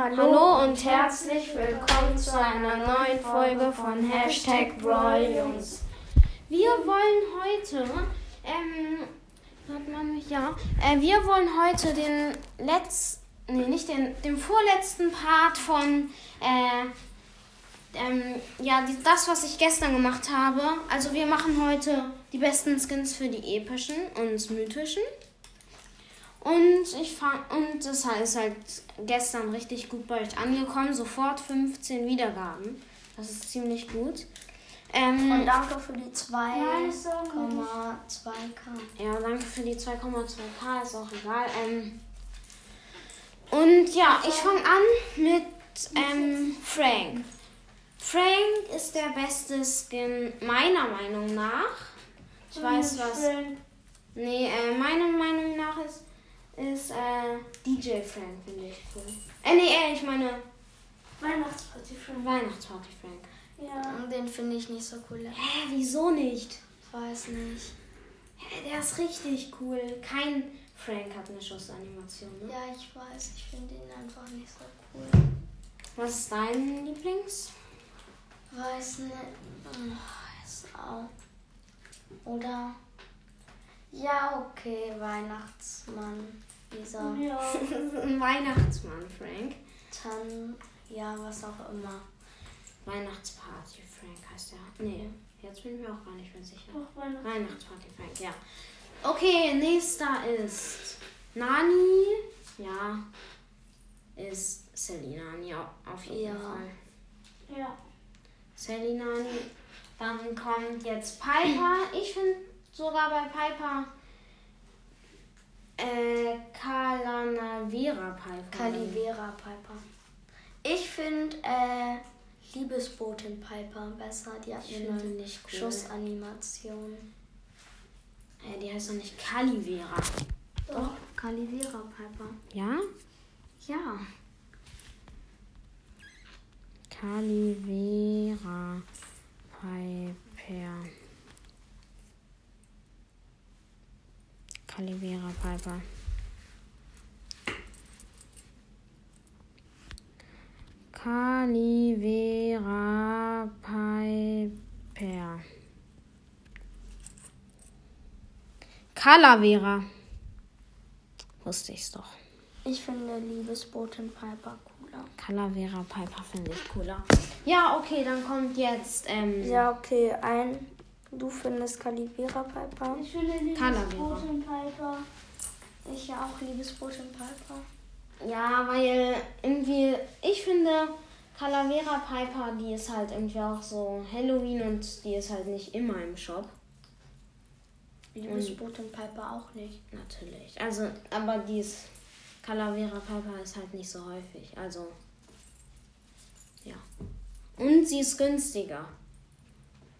Hallo und herzlich willkommen zu einer neuen Folge von Hashtag Brawljungs. Wir wollen heute, ähm, man mich? Ja. Äh, wir wollen heute den letzten, nee, nicht den, den vorletzten Part von, äh, ähm, ja, die, das, was ich gestern gemacht habe. Also wir machen heute die besten Skins für die epischen und mythischen. Und ich fang, und das ist halt gestern richtig gut bei euch angekommen. Sofort 15 Wiedergaben. Das ist ziemlich gut. Ähm, Und danke für die 2,2k. Nein, ist auch ja, danke für die 2,2k, ist auch egal. Ähm, und ja, ich fange an mit ähm, Frank. Frank ist der beste Skin meiner Meinung nach. Ich weiß was. Nee, äh, meiner Meinung nach ist, ist äh, DJ Frank, finde ich cool. Äh, nee, äh, ich meine Weihnachtsparty Frank. Weihnachtsparty Frank. Ja. Den finde ich nicht so cool. Hä, wieso nicht? Ich weiß nicht. Hä, der ist richtig cool. Kein Frank hat eine Schussanimation, ne? Ja, ich weiß. Ich finde ihn einfach nicht so cool. Was ist dein Lieblings? Weiß nicht. Oh, ist auch. Oder? Ja, okay, Weihnachtsmann. Dieser Ja. Weihnachtsmann, Frank. Tan. Ja, was auch immer. Weihnachtsparty Frank heißt er. Nee, jetzt bin ich mir auch gar nicht mehr sicher. Doch, Weihnachts Weihnachtsparty Frank, ja. Okay, nächster ist Nani. Ja, ist Selinani au- auf jeden Ja. Fall. Ja. Selinani. Dann kommt jetzt Piper. Ich finde sogar bei Piper äh, Kalanavera Piper. Calivera Piper. Ich finde äh, Liebesbotin Piper besser. Die hat Ich eine nicht cool. Schussanimation. Äh, die heißt doch nicht Calivera. Doch, Calivera Piper. Ja? Ja. Calivera Piper. Calivera Piper. Calivera Piper. Calavera. Wusste ich's doch. Ich finde Liebesbotin Piper cooler. Calavera Piper finde ich cooler. Ja, okay, dann kommt jetzt ähm, Ja, okay, ein. Du findest Calivera Piper. Ich finde Calavera. Liebesboten Piper. Ich ja auch Liebesbotin Piper. Ja, weil irgendwie, ich finde, Calavera Piper, die ist halt irgendwie auch so Halloween und die ist halt nicht immer im Shop. Liebesbotin Piper auch nicht. Natürlich. Also, aber die ist, Calavera Piper ist halt nicht so häufig. Also, ja. Und sie ist günstiger.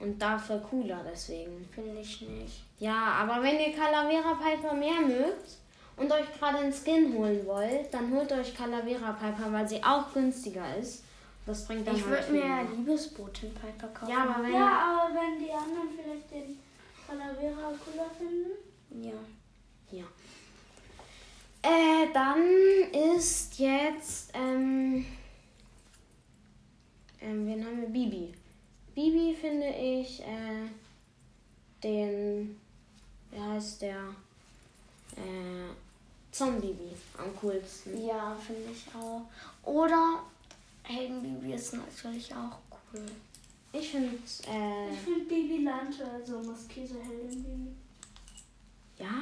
Und dafür cooler deswegen. Finde ich nicht. Ja, aber wenn ihr Calavera Piper mehr mögt und euch gerade einen Skin holen wollt, dann holt euch Calavera Piper, weil sie auch günstiger ist. Das bringt dann Ich halt würde mir. Liebesbotin Piper kaufen. Ja, aber wenn Ja, aber wenn die anderen vielleicht den Calavera cooler finden. Ja. Ja. Äh, dann ist jetzt, ähm, ähm, wen haben wir? Bibi. Bibi finde ich, äh, den, wie heißt der? Äh, Zombie-Bibi am coolsten. Ja, finde ich auch. Oder Heldenbibi ist natürlich auch cool. Ich finde, äh, Ich finde Bibi Lante, also maskierte Heldin Bibi. ja?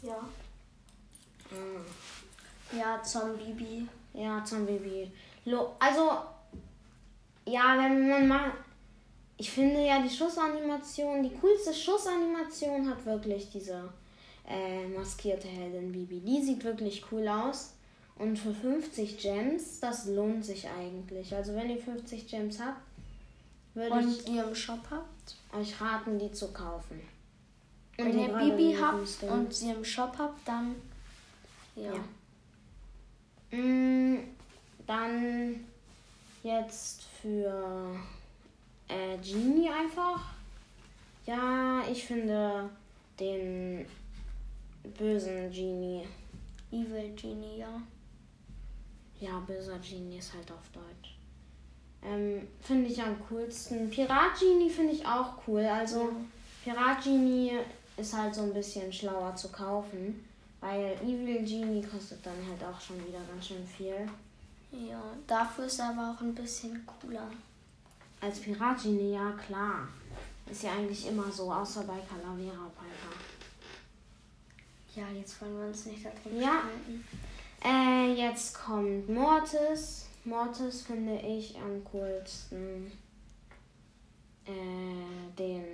Ja. Ah. Ja, Zombie-Bibi. Ja, Zombie-Bibi. Lo also, ja, wenn man mal. Ich finde ja die Schussanimation, die coolste Schussanimation hat wirklich diese äh, maskierte Heldin Bibi. Die sieht wirklich cool aus. Und für 50 Gems, das lohnt sich eigentlich. Also wenn ihr 50 Gems habt, würde Und ihr im Shop habt. ich euch raten, die zu kaufen. Wenn die ihr Bibi habt und sie im Shop habt, dann. Ja. Ja. Mm, Dann jetzt für äh, Genie einfach. Ja, ich finde den bösen Genie. Evil Genie, ja. ja, Böser Genie ist halt auf Deutsch. Ähm, finde ich am coolsten. Pirat Genie finde ich auch cool. Also Pirat Genie ist halt so ein bisschen schlauer zu kaufen. Weil Evil Genie kostet dann halt auch schon wieder ganz schön viel. Ja, dafür ist er aber auch ein bisschen cooler. Als Pirat Genie, ja klar. Ist ja eigentlich immer so, außer bei Calavera Piper. Ja, jetzt wollen wir uns nicht da drin Ja. streiten. Äh, jetzt kommt Mortis. Mortis finde ich am coolsten. Äh, den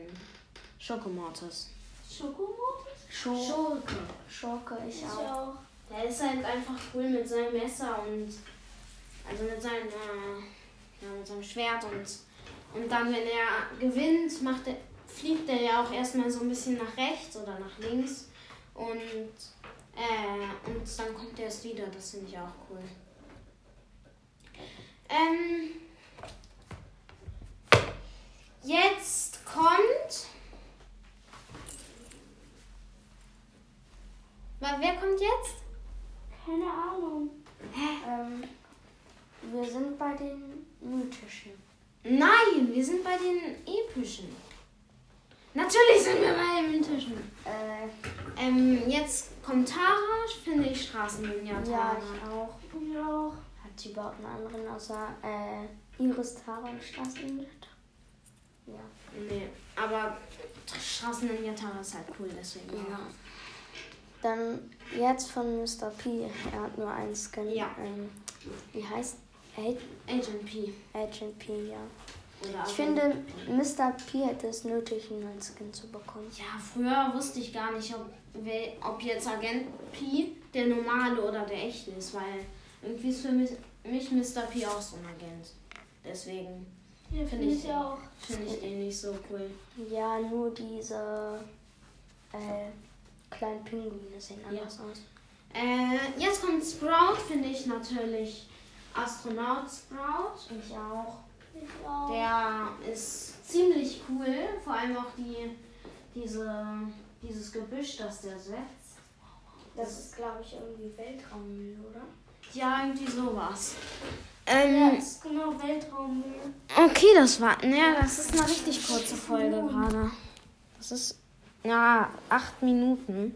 Schokomortis. Schokomortis? Schurke. Schurke. Schurke, ich Ich auch. auch. Der ist halt einfach cool mit seinem Messer und also mit seinem, äh, ja, mit seinem Schwert und, und dann, wenn er gewinnt, macht er, fliegt er ja auch erstmal so ein bisschen nach rechts oder nach links und, äh, und dann kommt er erst wieder. Das finde ich auch cool. Ähm, jetzt kommt. Wer kommt jetzt? Keine Ahnung. Ähm, wir sind bei den mythischen. Nein, wir sind bei den epischen. Natürlich sind wir bei den mythischen. Äh, Ähm, jetzt kommt Tara, finde ich Straßenlinie ja, ich auch. Ich auch. Hat sie überhaupt einen anderen außer äh, Iris Tara und Straßenlinie? Ja. Nee, aber Straßenlinie Tara ist halt cool, deswegen. Ja. Dann jetzt von Mr. P. Er hat nur einen Skin. Ja. Ähm, wie heißt Agent P. Agent P, ja. Oder Ich finde, P. Mr. P hätte es nötig, einen neuen Skin zu bekommen. Ja, früher wusste ich gar nicht, ob, ob jetzt Agent P der normale oder der echte ist, weil irgendwie ist für mich, mich Mr. P auch so ein Agent. Deswegen Ja, Finde finde ich ich auch. finde ich den nicht so cool. Ja, nur diese äh, kleinen Pinguine sehen anders aus. Äh, jetzt kommt Sprout, finde ich natürlich Astronaut Sprout. Ich auch. Ich auch. Der ist ziemlich cool, vor allem auch die, diese, dieses Gebüsch, das der setzt. Das ist, glaube ich, irgendwie Weltraummüll, oder? Ja, irgendwie sowas. Ja, Ähm, das ist genau Weltraummüll. okay, das war, ja, das ist eine richtig kurze Folge gerade. Das ist, ja, acht Minuten.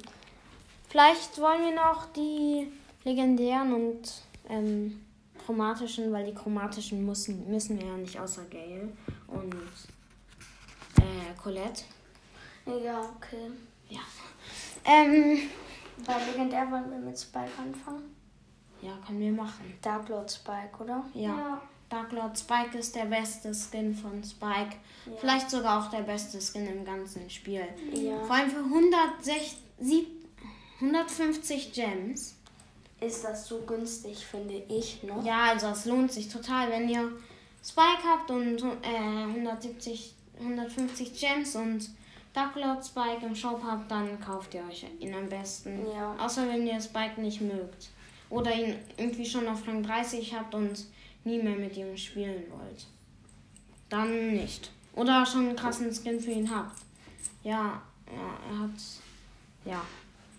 Vielleicht wollen wir noch die legendären und ähm, chromatischen, weil die chromatischen müssen, müssen wir ja nicht außer Gale und äh, Colette. Ja, okay. Ja. Ähm, Bei Legendär wollen wir mit Spike anfangen. ja, können wir machen. Dark Lord Spike, oder? Ja. Dark Lord Spike ist der beste Skin von Spike. Ja. Vielleicht sogar auch der beste Skin im ganzen Spiel. Ja. Vor allem für 160, sieb- 150 Gems. Ist das so günstig, finde ich noch. Ja, also es lohnt sich total, wenn ihr Spike habt und äh, 170, 150 Gems und Dark Lord Spike im Shop habt, dann kauft ihr euch ihn am besten. Ja. Außer wenn ihr Spike nicht mögt. Oder ihn irgendwie schon auf Rang 30 habt und nie mehr mit ihm spielen wollt. Dann nicht. Oder schon einen krassen Skin für ihn habt. Ja, ja, er hat. Ja.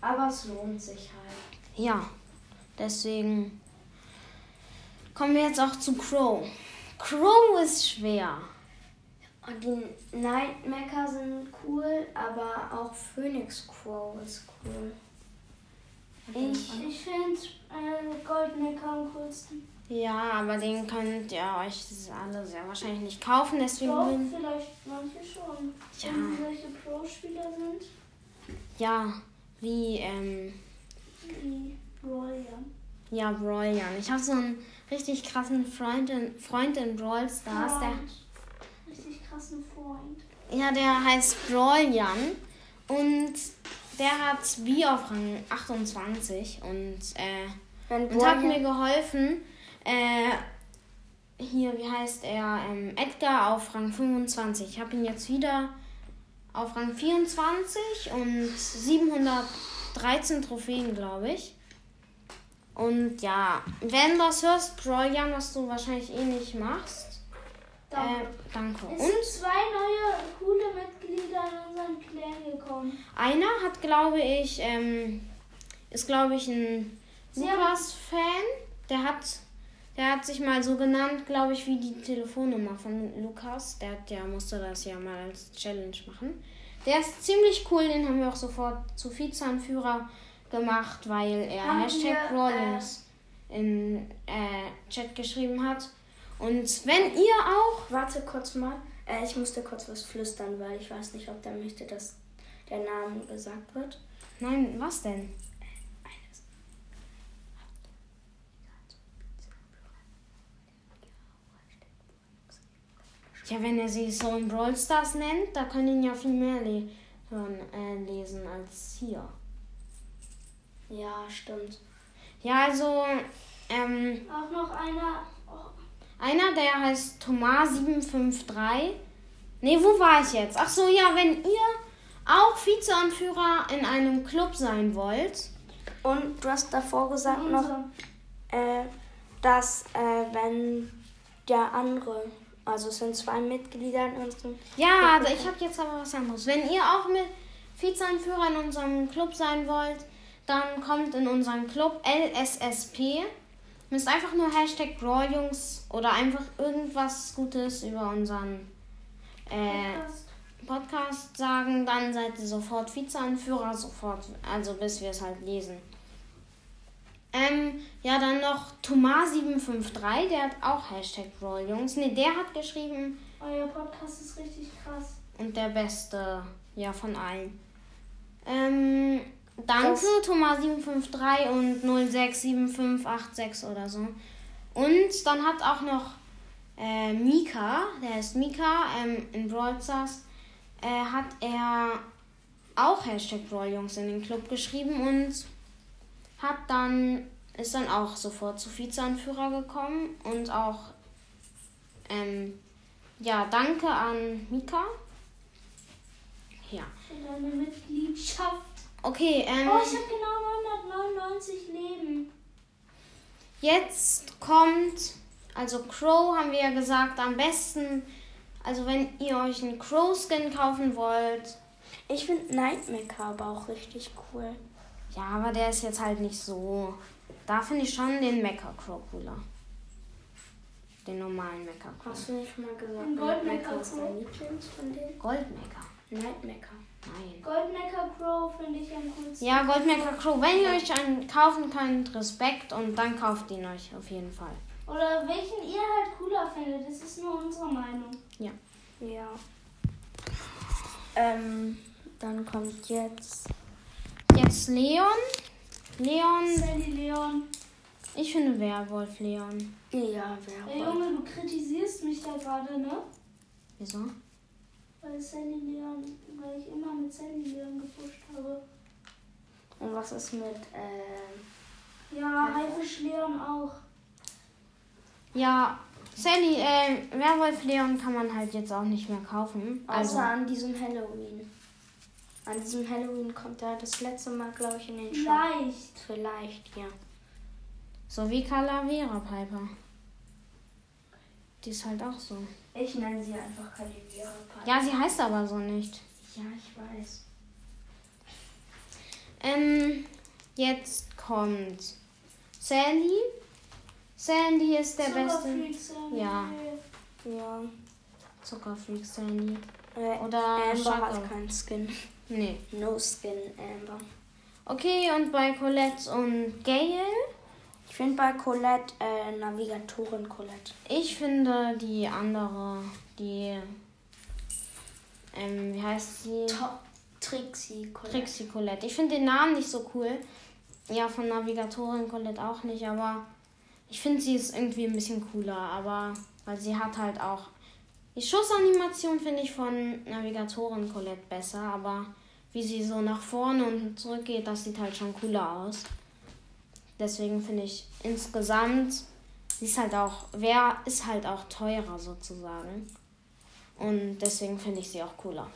Aber es lohnt sich halt. Ja. Deswegen kommen wir jetzt auch zu Crow. Crow ist schwer. Und die Nightmaker sind cool, aber auch Phoenix Crow ist cool. Ich, Ich finde äh, Goldmaker am coolsten. Ja, aber den könnt ihr euch alle sehr wahrscheinlich nicht kaufen, deswegen. Doch, vielleicht manche schon. Ja. Wenn solche Pro-Spieler sind, Ja, wie, ähm, wie Royal. ja, Jan. Ich habe so einen richtig krassen Freund in, Freund in Brawl Stars. Freund. Richtig krassen Freund. Der, ja, der heißt Jan und der hat B auf Rang 28 und, äh, wenn und hat mir geholfen, äh, hier, wie heißt er, ähm, Edgar auf Rang 25. Ich habe ihn jetzt wieder auf Rang 24 und 713 Trophäen, glaube ich. Und ja, wenn du das hörst, Brian, was du wahrscheinlich eh nicht machst, Danke. äh, danke. es Und sind zwei neue coole Mitglieder in unseren Clan gekommen. einer hat, glaube ich, ähm, ist, glaube ich, ein Lukas-Fan. Der hat Der hat sich mal so genannt, glaube ich, wie die Telefonnummer von Lukas. Der, der musste das ja mal als Challenge machen. Der ist ziemlich cool, den haben wir auch sofort zu Vizeanführer gemacht, weil er Haben Hashtag wir, Rawlings in äh, Chat geschrieben hat. Und wenn ihr auch. Warte kurz mal. Äh, ich musste kurz was flüstern, weil ich weiß nicht, ob der möchte, dass der Name gesagt wird. Nein, was denn? Ja, wenn er sie so in Brawl Stars nennt, da können ihn ja viel mehr le hören, äh, lesen als hier. Ja, stimmt. Ja, also, ähm, Auch noch einer. Oh, einer, der heißt Thomas753. Nee, wo war ich jetzt? Ach so, ja, wenn ihr auch Vizeanführer in einem Club sein wollt. Und du hast davor gesagt noch, unser. äh, dass äh, wenn der andere, also es sind zwei Mitglieder in unserem Ja, also ich habe jetzt aber was anderes. Wenn ihr auch mit Vizeanführer in unserem Club sein wollt, dann kommt in unseren Club LSSP. Müsst einfach nur Hashtag Brawljungs oder einfach irgendwas Gutes über unseren äh, Podcast. Podcast sagen, dann seid ihr sofort Vizeanführer, sofort, also bis wir es halt lesen. Ähm, ja, dann noch Thomas753, der hat auch Hashtag Brawljungs. Ne, der hat geschrieben, Euer Podcast ist richtig krass. und der beste, ja, von allen. Ähm, danke, Das- Thomas753 und 067586 oder so. Und dann hat auch noch äh, Mika, der ist Mika, ähm, in Brawl Stars, äh, hat er auch Hashtag Brawljungs in den Club geschrieben und hat dann, ist dann auch sofort zu Vizeanführer gekommen und auch, ähm, ja, danke an Mika. Ja. Für deine Mitgliedschaft. Okay, ähm, Oh, ich habe genau 999 Leben. jetzt kommt, also Crow haben wir ja gesagt, am besten, also wenn ihr euch einen Crow-Skin kaufen wollt, Ich finde Nightmaker aber auch richtig cool. ja, aber der ist jetzt halt nicht so. Da finde ich schon den Mecha Crow cooler. Den normalen Mecha Crow. Hast du nicht schon mal gesagt, Goldmaker Nightmaker ist dein Lieblings von denen? Goldmecha. Nightmaker. Nein. Goldnecker Pro finde ich am coolsten. Ja, Goldmecha Crow. Wenn ihr euch einen kaufen könnt, Respekt und dann kauft ihn euch auf jeden Fall. Oder welchen ihr halt cooler findet. Das ist nur unsere Meinung. Ja. Ähm, dann kommt jetzt. Jetzt Leon. Leon, Sally Leon. ich finde Werwolf Leon. Ja, Ey wer Junge, du kritisierst mich da gerade, ne? Wieso? Weil Sally Leon, weil ich immer mit Sally Leon gepusht habe. Und was ist mit. Äh, Ja, Haifisch Leon auch. Ja, Sally, äh, Werwolf Leon kann man halt jetzt auch nicht mehr kaufen. außer Also, an diesem Halloween. An diesem Halloween kommt er das letzte Mal, glaube ich, in den Shop. Leicht. Vielleicht, ja. so wie Calavera Piper. Die ist halt auch so. Ich nenne sie einfach Calivera Ja, sie heißt aber so nicht. Ja, ich weiß. Ähm, jetzt kommt Sandy. Sandy ist der beste. Zuckerfreak Sally. Ja. Ja. Zuckerfreak Sandy. Äh, Oder Amber Schako. hat keinen Skin. Nee. No Skin Amber. Okay, und bei Colette und Gail, Ich finde bei Colette äh, Navigatorin Colette. ich finde die andere, die, ähm, wie heißt sie? Top Trixie Colette. Trixie Colette. Ich finde den Namen nicht so cool. Ja, von Navigatorin Colette auch nicht, aber ich finde sie ist irgendwie ein bisschen cooler, aber weil sie hat halt auch die Schussanimation finde ich von Navigatorin Colette besser, aber wie sie so nach vorne und zurück geht, das sieht halt schon cooler aus. Deswegen finde ich insgesamt, sie ist halt auch, wer ist halt auch teurer sozusagen. Und deswegen finde ich sie auch cooler.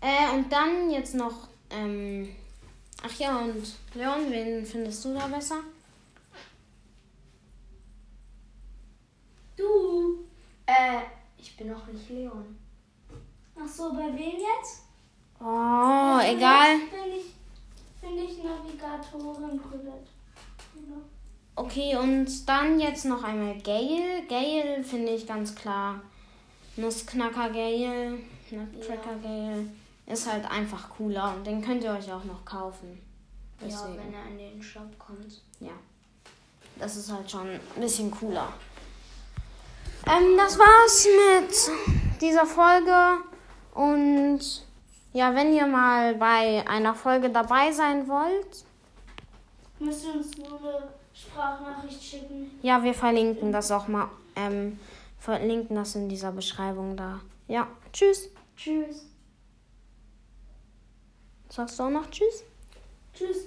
Äh, und dann jetzt noch, ähm, ach ja, und Leon, wen findest du da besser? Du. Äh, ich bin noch nicht Leon. Ach so, bei wem jetzt? Oh, egal. Finde ich, find ich Navigatorin Colette. Oder? Okay, und dann jetzt noch einmal Gale. Gale finde ich ganz klar. Nussknacker Gale, Nutcracker Gale ist halt einfach cooler und den könnt ihr euch auch noch kaufen. Ja, Deswegen. wenn er in den Shop kommt. Ja. Das ist halt schon ein bisschen cooler. Ähm, das war's mit dieser Folge. Und ja, wenn ihr mal bei einer Folge dabei sein wollt, Müsst ihr uns nur eine Sprachnachricht schicken. ja, wir verlinken das auch mal. Ähm, verlinken das in dieser Beschreibung da. Ja, tschüss. Tschüss. Sagst du auch noch Tschüss? Tschüss.